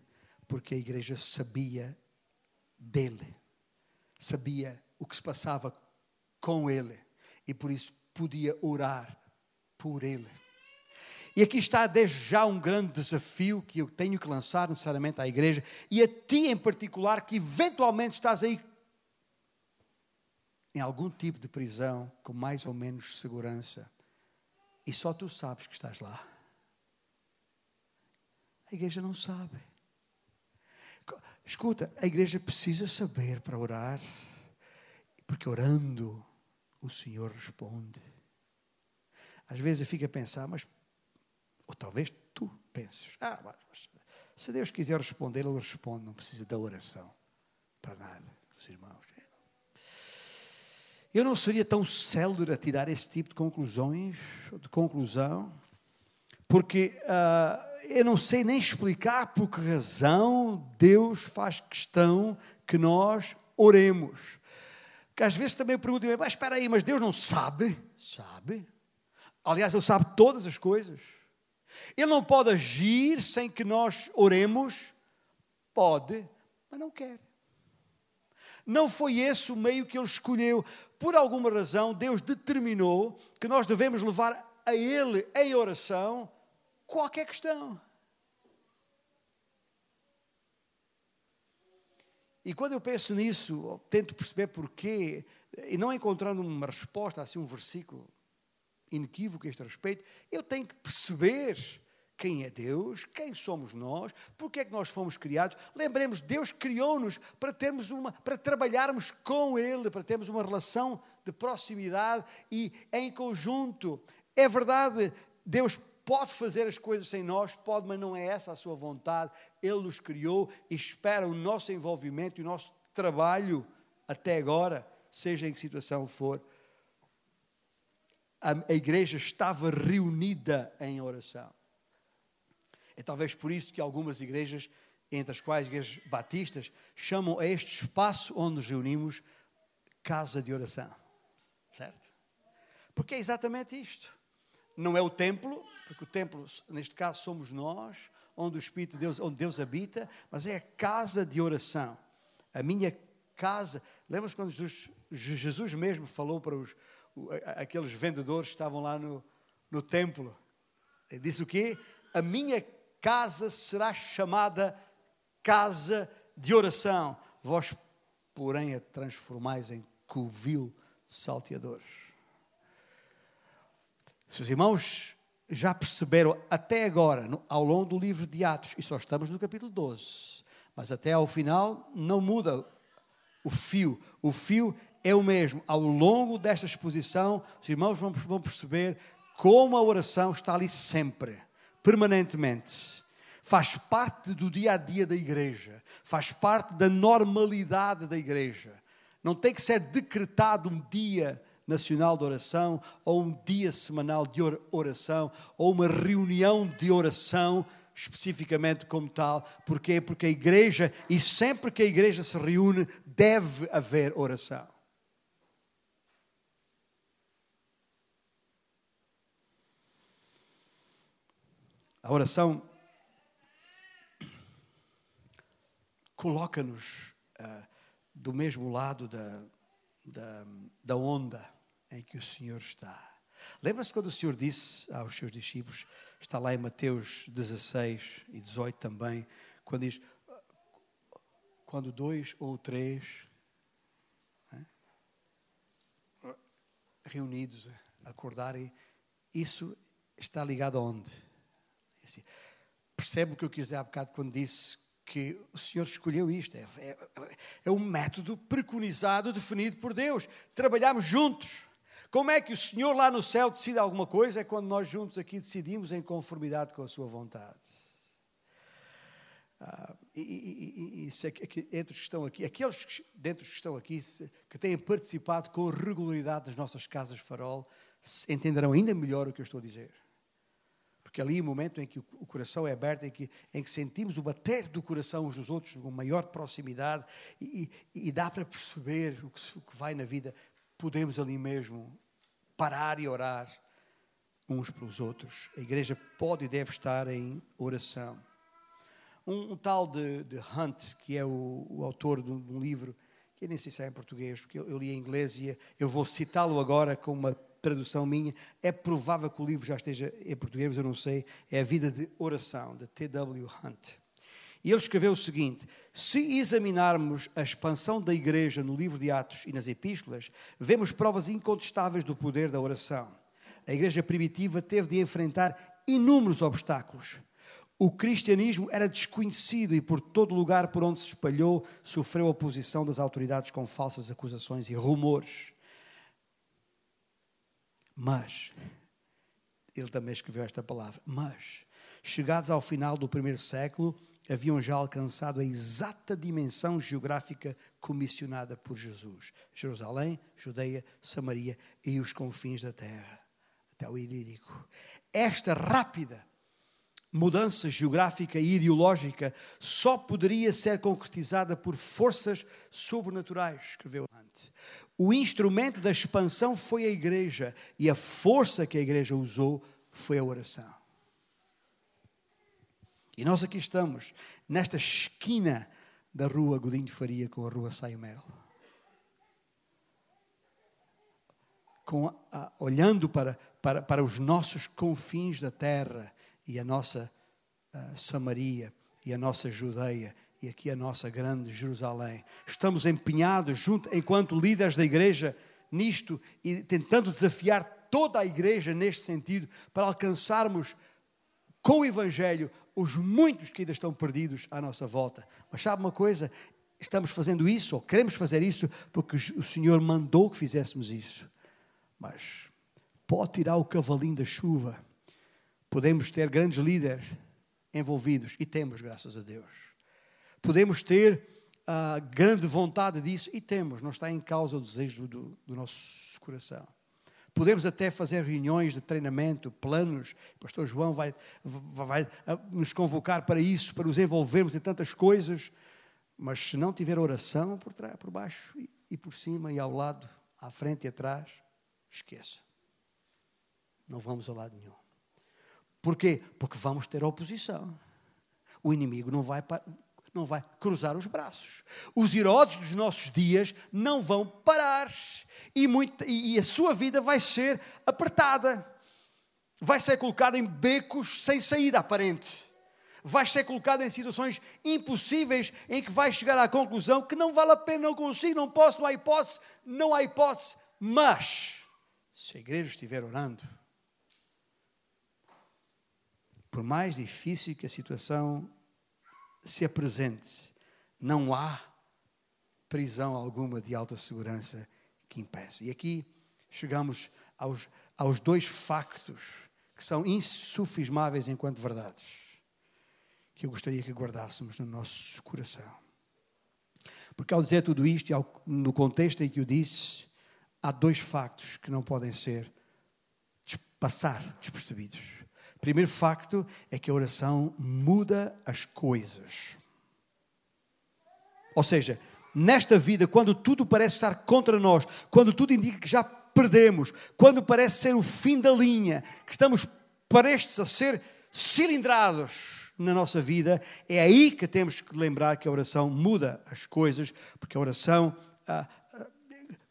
porque a igreja sabia dele, sabia o que se passava com ele e por isso podia orar por ele. E aqui está desde já um grande desafio que eu tenho que lançar necessariamente à igreja e a ti em particular, que eventualmente estás aí em algum tipo de prisão com mais ou menos segurança e só tu sabes que estás lá. A igreja não sabe. Escuta, a igreja precisa saber para orar, porque orando o Senhor responde. Às vezes eu fico a pensar, mas ou talvez tu penses, ah, mas, se Deus quiser responder, Ele responde, não precisa da oração para nada, os irmãos. Eu não seria tão célere a tirar esse tipo de conclusões, de conclusão, porque uh, eu não sei nem explicar por que razão Deus faz questão que nós oremos. Que às vezes também eu pergunto, mas espera aí, mas Deus não sabe? Sabe. Aliás, Ele sabe todas as coisas. Ele não pode agir sem que nós oremos? Pode, mas não quer. Não foi esse o meio que ele escolheu. Por alguma razão, Deus determinou que nós devemos levar a Ele em oração qualquer questão. E quando eu penso nisso, tento perceber porquê, e não encontrando uma resposta, assim um versículo inequívoco a este respeito, eu tenho que perceber quem é Deus, quem somos nós, porque é que nós fomos criados. Lembremos, Deus criou-nos para termos uma, para trabalharmos com Ele, para termos uma relação de proximidade e em conjunto. É verdade, Deus pode fazer as coisas sem nós, pode, mas não é essa a sua vontade. Ele nos criou e espera o nosso envolvimento e o nosso trabalho até agora, seja em que situação for a, igreja estava reunida em oração. É talvez por isso que algumas igrejas, entre as quais igrejas batistas, chamam a este espaço onde nos reunimos casa de oração. Certo? Porque é exatamente isto. Não é o templo, porque o templo, neste caso, somos nós, onde o Espírito de Deus, onde Deus habita, mas é a casa de oração. A minha casa. Lembra-se quando Jesus, Jesus mesmo falou para os, aqueles vendedores que estavam lá no, no templo. Ele disse o quê? A minha casa será chamada casa de oração. Vós, porém, a transformais em covil salteadores. Se os irmãos já perceberam até agora, no, ao longo do livro de Atos, e só estamos no capítulo 12, mas até ao final não muda o fio. O fio é o mesmo. Ao longo desta exposição, os irmãos vão, vão perceber como a oração está ali sempre, permanentemente. Faz parte do dia a dia da igreja, faz parte da normalidade da igreja. Não tem que ser decretado um dia nacional de oração, ou um dia semanal de oração, ou uma reunião de oração especificamente como tal. Porquê? Porque a igreja, e sempre que a igreja se reúne, deve haver oração. A oração coloca-nos uh, do mesmo lado da, da, da onda em que o Senhor está. Lembra-se quando o Senhor disse aos seus discípulos, está lá em Mateus 16 e 18 também, quando diz: quando dois ou três né, reunidos acordarem, isso está ligado a onde? Percebe o que eu quis dizer há bocado quando disse que o Senhor escolheu isto. É, é, é um método preconizado, definido por Deus. Trabalhamos juntos. Como é que o Senhor lá no céu decide alguma coisa? É quando nós juntos aqui decidimos em conformidade com a Sua vontade. Ah, e, e, e, e se, entre os que estão aqui, aqueles que, dentre os que estão aqui, que têm participado com regularidade das nossas casas farol, entenderão ainda melhor o que eu estou a dizer. Porque ali é o momento em que o coração é aberto, em que, em que sentimos o bater do coração uns dos outros com maior proximidade e, e dá para perceber o que, o que vai na vida, podemos ali mesmo parar e orar uns pelos outros. A igreja pode e deve estar em oração. Um, um tal de, de, Hunt, que é o, o autor de um, de um, livro, que eu nem sei se é em português, porque eu, eu li em inglês e eu vou citá-lo agora com uma tradução minha. É provável que o livro já esteja em português, mas eu não sei. É A Vida de Oração, de T.W. Hunt. E ele escreveu o seguinte: se examinarmos a expansão da igreja no livro de Atos e nas epístolas, vemos provas incontestáveis do poder da oração. A igreja primitiva teve de enfrentar inúmeros obstáculos. O cristianismo era desconhecido e por todo lugar por onde se espalhou sofreu oposição das autoridades com falsas acusações e rumores. Mas, ele também escreveu esta palavra, mas, chegados ao final do primeiro século, haviam já alcançado a exata dimensão geográfica comissionada por Jesus: Jerusalém, Judeia, Samaria e os confins da terra, até o Ilírico. Esta rápida mudança geográfica e ideológica só poderia ser concretizada por forças sobrenaturais, escreveu antes. O instrumento da expansão foi a igreja e a força que a igreja usou foi a oração. E nós aqui estamos, nesta esquina da rua Godinho de Faria com a rua Saimel. Com a, a, olhando para, para, para os nossos confins da terra e a nossa uh, Samaria e a nossa Judeia e aqui a nossa grande Jerusalém. Estamos empenhados, junto, enquanto líderes da igreja, nisto e tentando desafiar toda a igreja neste sentido para alcançarmos com o Evangelho os muitos que ainda estão perdidos à nossa volta. Mas sabe uma coisa? Estamos fazendo isso, ou queremos fazer isso, porque o Senhor mandou que fizéssemos isso. Mas pode tirar o cavalinho da chuva. Podemos ter grandes líderes envolvidos, e temos, graças a Deus. Podemos ter a grande vontade disso, e temos, não está em causa o desejo do, do nosso coração. Podemos até fazer reuniões de treinamento, planos. O pastor João vai, vai, vai nos convocar para isso, para nos envolvermos em tantas coisas. Mas se não tiver oração por, trás, por baixo e, e por cima e ao lado, à frente e atrás, esqueça. Não vamos a lado nenhum. Porquê? Porque vamos ter oposição. O inimigo não vai, não vai cruzar os braços. Os Herodes dos nossos dias não vão parar e, muito, e a sua vida vai ser apertada. Vai ser colocada em becos sem saída aparente. Vai ser colocada em situações impossíveis em que vai chegar à conclusão que não vale a pena, não consigo, não posso, não há hipótese, não há hipótese. Mas, se a igreja estiver orando, por mais difícil que a situação se apresente, não há prisão alguma de alta segurança que impeça. E aqui chegamos aos, aos dois factos que são insufismáveis enquanto verdades, que eu gostaria que guardássemos no nosso coração. Porque ao dizer tudo isto, e no contexto em que o disse, há dois factos que não podem ser passar despercebidos. Primeiro facto é que a oração muda as coisas. Ou seja, nesta vida, quando tudo parece estar contra nós, quando tudo indica que já perdemos, quando parece ser o fim da linha, que estamos prestes a ser cilindrados na nossa vida, é aí que temos que lembrar que a oração muda as coisas, porque a oração ah, ah,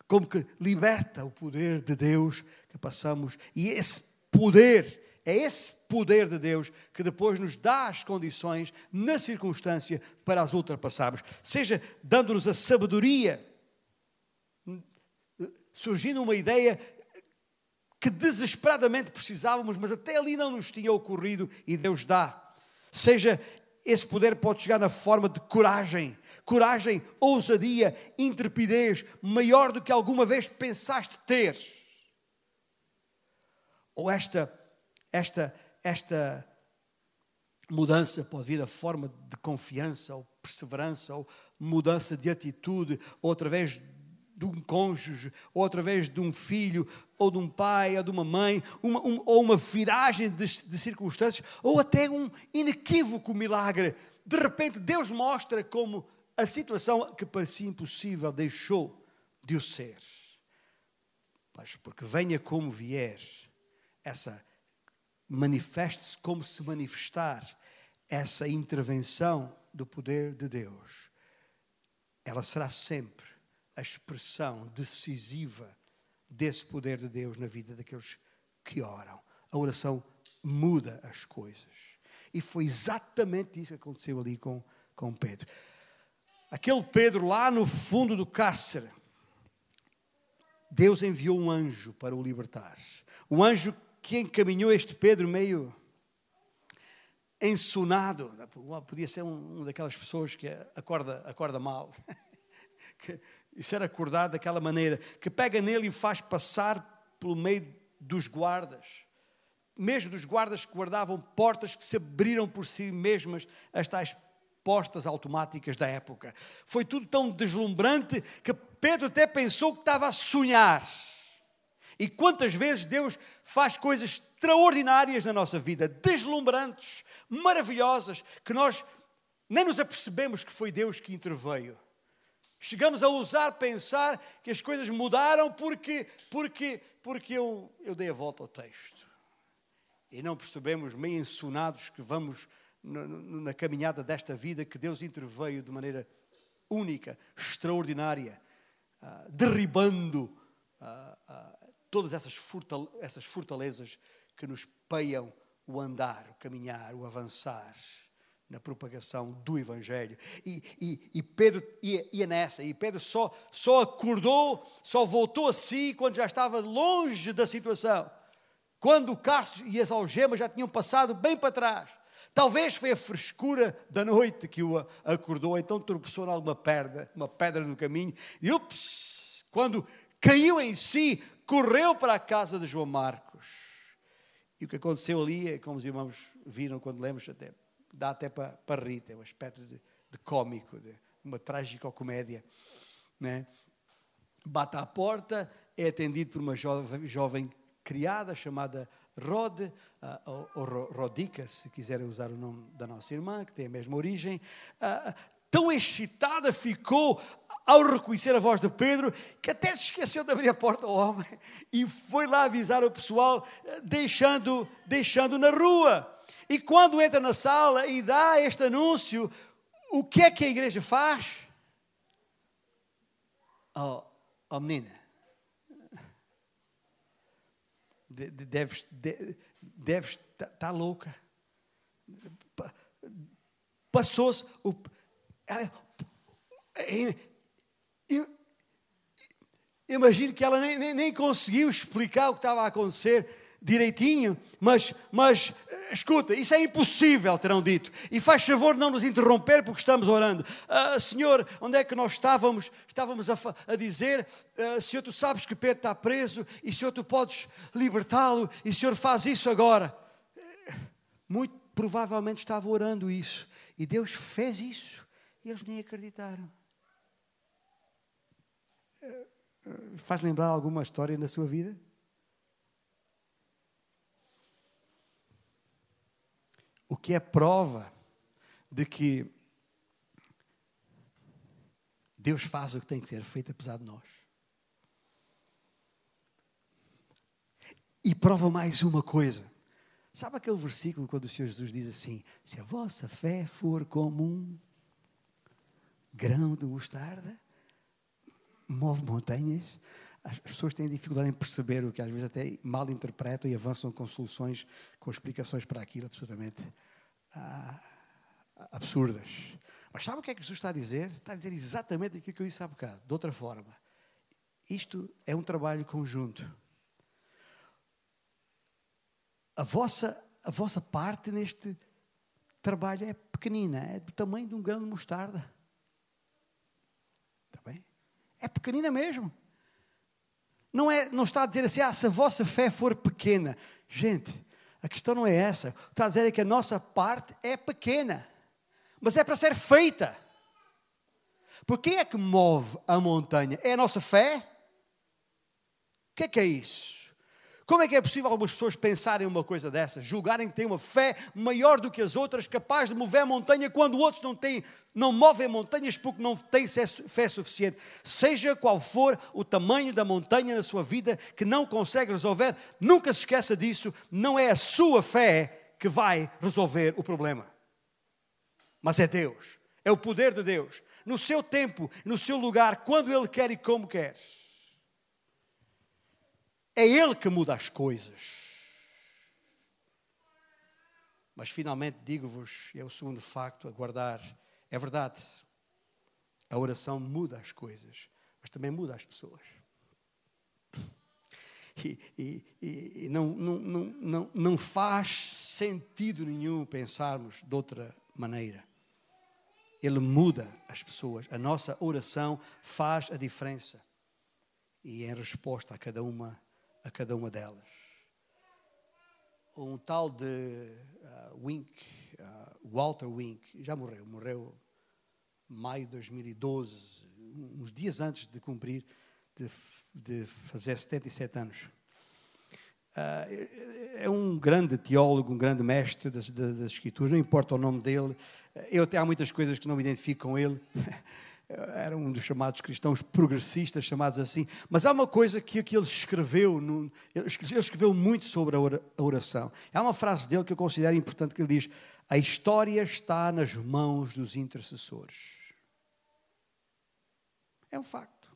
como que liberta o poder de Deus que passamos, e esse poder, é esse poder de Deus que depois nos dá as condições na circunstância para as ultrapassarmos, seja dando-nos a sabedoria, surgindo uma ideia que desesperadamente precisávamos, mas até ali não nos tinha ocorrido e Deus dá. Seja esse poder pode chegar na forma de coragem, coragem, ousadia, intrepidez, maior do que alguma vez pensaste ter. Ou esta esta esta mudança pode vir a forma de confiança ou perseverança ou mudança de atitude ou através de um cônjuge, ou através de um filho, ou de um pai, ou de uma mãe, uma, um, ou uma viragem de, de circunstâncias, ou até um inequívoco milagre. De repente, Deus mostra como a situação que parecia impossível deixou de o ser. Mas porque venha como vier, essa manifeste-se como se manifestar essa intervenção do poder de Deus. Ela será sempre a expressão decisiva desse poder de Deus na vida daqueles que oram. A oração muda as coisas. E foi exatamente isso que aconteceu ali com, com Pedro. Aquele Pedro lá no fundo do cárcere, Deus enviou um anjo para o libertar. Um anjo que encaminhou este Pedro meio ensonado. Podia ser um, daquelas pessoas que acorda, acorda mal. <laughs> e ser acordado daquela maneira, que pega nele e o faz passar pelo meio dos guardas, mesmo dos guardas que guardavam portas que se abriram por si mesmas, as tais portas automáticas da época. Foi tudo tão deslumbrante que Pedro até pensou que estava a sonhar. E quantas vezes Deus faz coisas extraordinárias na nossa vida, deslumbrantes, maravilhosas, que nós nem nos apercebemos que foi Deus que interveio. Chegamos a ousar pensar que as coisas mudaram porque, porque, porque eu, eu dei a volta ao texto. E não percebemos, meio ensonados, que vamos na, na caminhada desta vida, que Deus interveio de maneira única, extraordinária, uh, derribando uh, uh, todas essas, fortale essas fortalezas que nos peiam o andar, o caminhar, o avançar na propagação do Evangelho. E, e, e Pedro ia, ia, nessa, e Pedro só, só acordou, só voltou a si quando já estava longe da situação. Quando o cárcere e as algemas já tinham passado bem para trás. Talvez foi a frescura da noite que o acordou, então tropeçou em alguma pedra, uma pedra no caminho, e ups, quando caiu em si, correu para a casa de João Marcos. E o que aconteceu ali é como os irmãos viram quando lemos até dá até para, para rir, tem um aspecto de, de cómico, de uma trágica comédia. Né? Bate à porta, é atendido por uma jovem, jovem criada chamada Rod, uh, ou, ou, Rodica, se quiserem usar o nome da nossa irmã, que tem a mesma origem. Tão excitada ficou ao reconhecer a voz de Pedro, que até se esqueceu de abrir a porta ao homem <laughs> e foi lá avisar o pessoal, deixando, deixando na rua. E quando entra na sala e dá este anúncio, o que é que a igreja faz? Oh, oh menina, deves, deves tá, tá louca. Passou-se o. Imagino que ela nem, nem, nem conseguiu explicar o que estava a acontecer direitinho, mas, mas Escuta, isso é impossível, terão dito. E faz favor não nos interromper porque estamos orando. Uh, senhor, onde é que nós estávamos? Estávamos a, a dizer, uh, Senhor, tu sabes que Pedro está preso e Senhor, tu podes libertá-lo e Senhor faz isso agora. Muito provavelmente estava orando isso. E Deus fez isso. E eles nem acreditaram. Faz lembrar alguma história na sua vida? O que é prova de que Deus faz o que tem que ser feito apesar de nós. E prova mais uma coisa. Sabe aquele versículo quando o Senhor Jesus diz assim: Se a vossa fé for como um grão de mostarda, move montanhas. As pessoas têm dificuldade em perceber o que às vezes até mal interpretam e avançam com soluções, com explicações para aquilo absolutamente ah, absurdas. Mas sabe o que é que Jesus está a dizer? Está a dizer exatamente aquilo que eu disse há bocado, de outra forma. Isto é um trabalho conjunto. A vossa, a vossa parte neste trabalho é pequenina, é do tamanho de um grão de mostarda. É pequenina mesmo. Não, é, não está a dizer assim, ah, se a vossa fé for pequena. Gente, a questão não é essa. Está a dizer é que a nossa parte é pequena, mas é para ser feita. Porque é que move a montanha? É a nossa fé? O que é que é isso? Como é que é possível algumas pessoas pensarem uma coisa dessa, julgarem que têm uma fé maior do que as outras, capaz de mover a montanha, quando outros não têm, não movem montanhas porque não têm fé suficiente? Seja qual for o tamanho da montanha na sua vida que não consegue resolver, nunca se esqueça disso, não é a sua fé que vai resolver o problema. Mas é Deus, é o poder de Deus, no seu tempo, no seu lugar, quando Ele quer e como quer. É Ele que muda as coisas. Mas finalmente digo-vos, é o segundo facto a guardar, é verdade, a oração muda as coisas, mas também muda as pessoas. E, e, e não, não, não, não, não faz sentido nenhum pensarmos de outra maneira. Ele muda as pessoas. A nossa oração faz a diferença. E em resposta a cada uma a cada uma delas. Um tal de uh, Wink, uh, Walter Wink, já morreu, morreu em maio de 2012, uns dias antes de cumprir, de, de fazer 77 anos. Uh, é um grande teólogo, um grande mestre das, das, das escrituras, não importa o nome dele. Eu até há muitas coisas que não me identifico com ele. <laughs> era um dos chamados cristãos progressistas, chamados assim. Mas há uma coisa que, que ele escreveu, no, ele escreveu muito sobre a oração. Há uma frase dele que eu considero importante, que ele diz, a história está nas mãos dos intercessores. É um facto.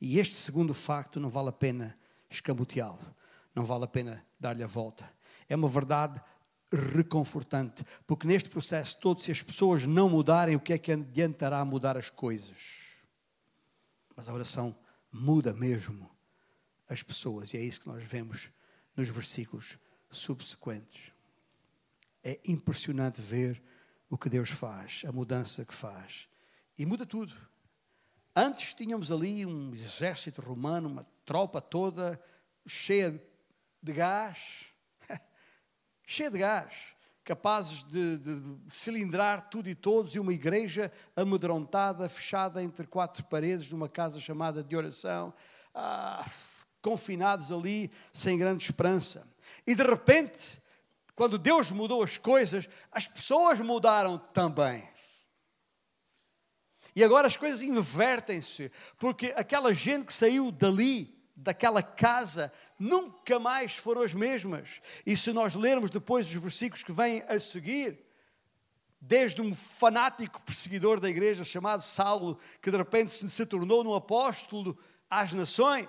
E este segundo facto não vale a pena escamoteá-lo, não vale a pena dar-lhe a volta. É uma verdade reconfortante, porque neste processo todo, se as pessoas não mudarem, o que é que adiantará mudar as coisas? Mas a oração muda mesmo as pessoas, e é isso que nós vemos nos versículos subsequentes. É impressionante ver o que Deus faz, a mudança que faz, e muda tudo. Antes tínhamos ali um exército romano, uma tropa toda cheia de gás, cheia de gás, capazes de, de, de, cilindrar tudo e todos, e uma igreja amedrontada, fechada entre quatro paredes, numa casa chamada de oração, ah, confinados ali, sem grande esperança. E de repente, quando Deus mudou as coisas, as pessoas mudaram também. E agora as coisas invertem-se, porque aquela gente que saiu dali, daquela casa, nunca mais foram as mesmas. E se nós lermos depois os versículos que vêm a seguir, desde um fanático perseguidor da igreja chamado Saulo, que de repente se tornou um apóstolo às nações,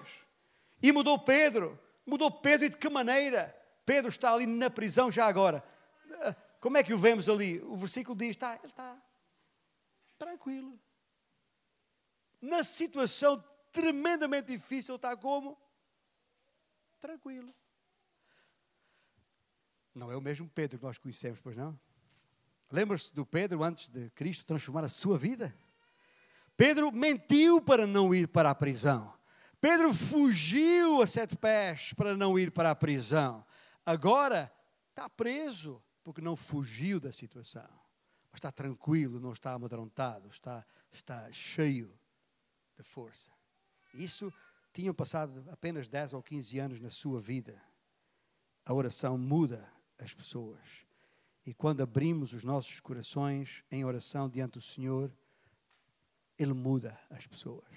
e mudou Pedro. Mudou Pedro e de que maneira? Pedro está ali na prisão já agora. Como é que o vemos ali? O versículo diz: está, ele está tranquilo. Na situação tremendamente difícil, está como? Tranquilo. Não é o mesmo Pedro que nós conhecemos, pois não? Lembra-se do Pedro antes de Cristo transformar a sua vida? Pedro mentiu para não ir para a prisão. Pedro fugiu a sete pés para não ir para a prisão. Agora está preso porque não fugiu da situação. Mas está tranquilo, não está amedrontado, está, está cheio de força. Isso tinham passado apenas 10 ou 15 anos na sua vida. A oração muda as pessoas. E quando abrimos os nossos corações em oração diante do Senhor, Ele muda as pessoas.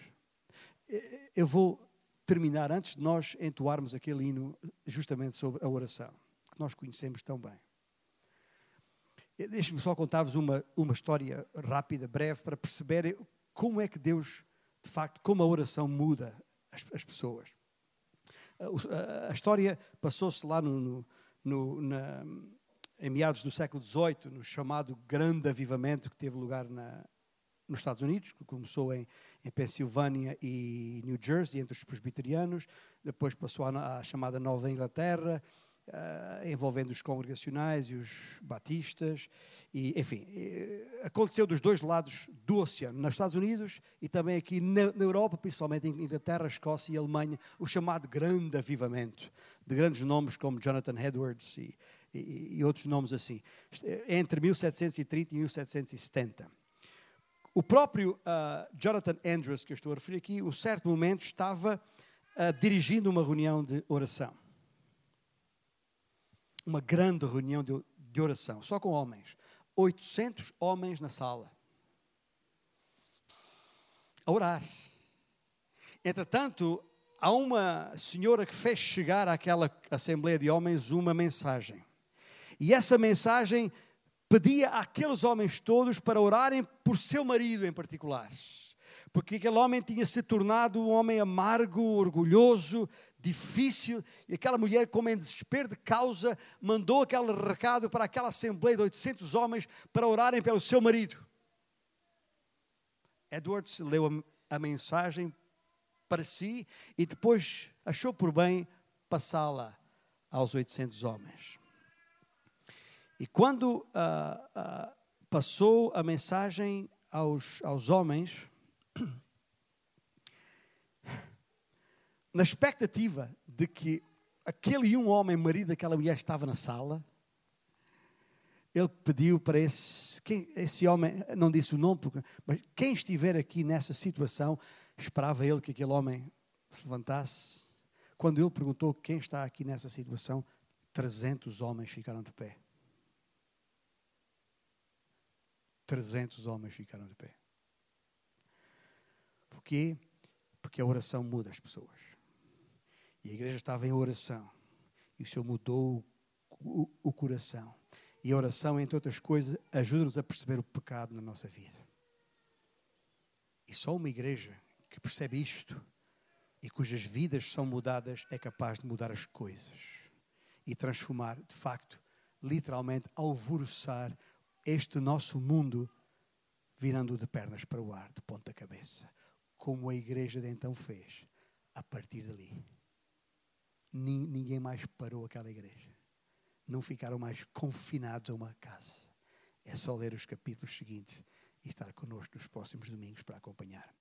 Eu vou terminar antes de nós entoarmos aquele hino justamente sobre a oração, que nós conhecemos tão bem. Deixe-me só contar-vos uma, uma história rápida, breve, para perceberem como é que Deus, de facto, como a oração muda as, as pessoas. A, a, a história passou-se lá no, no, no, na, em meados do século XVIII, no chamado Grande Avivamento que teve lugar na, nos Estados Unidos, que começou em, em Pensilvânia e New Jersey, entre os presbiterianos, depois passou à, à chamada Nova Inglaterra, uh, envolvendo os congregacionais e os batistas, e, enfim, aconteceu dos dois lados do oceano, nos Estados Unidos e também aqui na, na, Europa, principalmente em Inglaterra, Escócia e Alemanha, o chamado Grande Avivamento, de grandes nomes como Jonathan Edwards e, e, e outros nomes assim, entre 1730 e 1770. O próprio uh, Jonathan Andrews, que eu estou a referir aqui, um certo momento estava uh, dirigindo uma reunião de oração uma grande reunião de, de oração, só com homens. 800 homens na sala. A orar. Entretanto, há uma senhora que fez chegar àquela assembleia de homens uma mensagem. E essa mensagem pedia àqueles homens todos para orarem por seu marido em particular. Porque aquele homem tinha se tornado um homem amargo, orgulhoso, difícil, e aquela mulher, como em desespero de causa, mandou aquele recado para aquela assembleia de 800 homens para orarem pelo seu marido. Edwards leu a, a mensagem para si e depois achou por bem passá-la aos 800 homens. E quando uh, uh, passou a mensagem aos, aos homens, <coughs> na expectativa de que aquele um homem, marido daquela mulher, estava na sala, ele pediu para esse, quem, esse homem, não disse o nome, porque, mas quem estiver aqui nessa situação, esperava ele que aquele homem se levantasse. Quando ele perguntou quem está aqui nessa situação, 300 homens ficaram de pé. 300 homens ficaram de pé. Porquê? Porque a oração muda as pessoas. E a igreja estava em oração. E o Senhor mudou o, o, o coração. E a oração, entre outras coisas, ajuda-nos a perceber o pecado na nossa vida. E só uma igreja que percebe isto e cujas vidas são mudadas é capaz de mudar as coisas e transformar, de facto, literalmente, alvoroçar este nosso mundo, virando de pernas para o ar, de ponta cabeça, como a igreja de então fez, a partir dali ninguém mais parou aquela igreja. Não ficaram mais confinados a uma casa. É só ler os capítulos seguintes e estar connosco nos próximos domingos para acompanhar.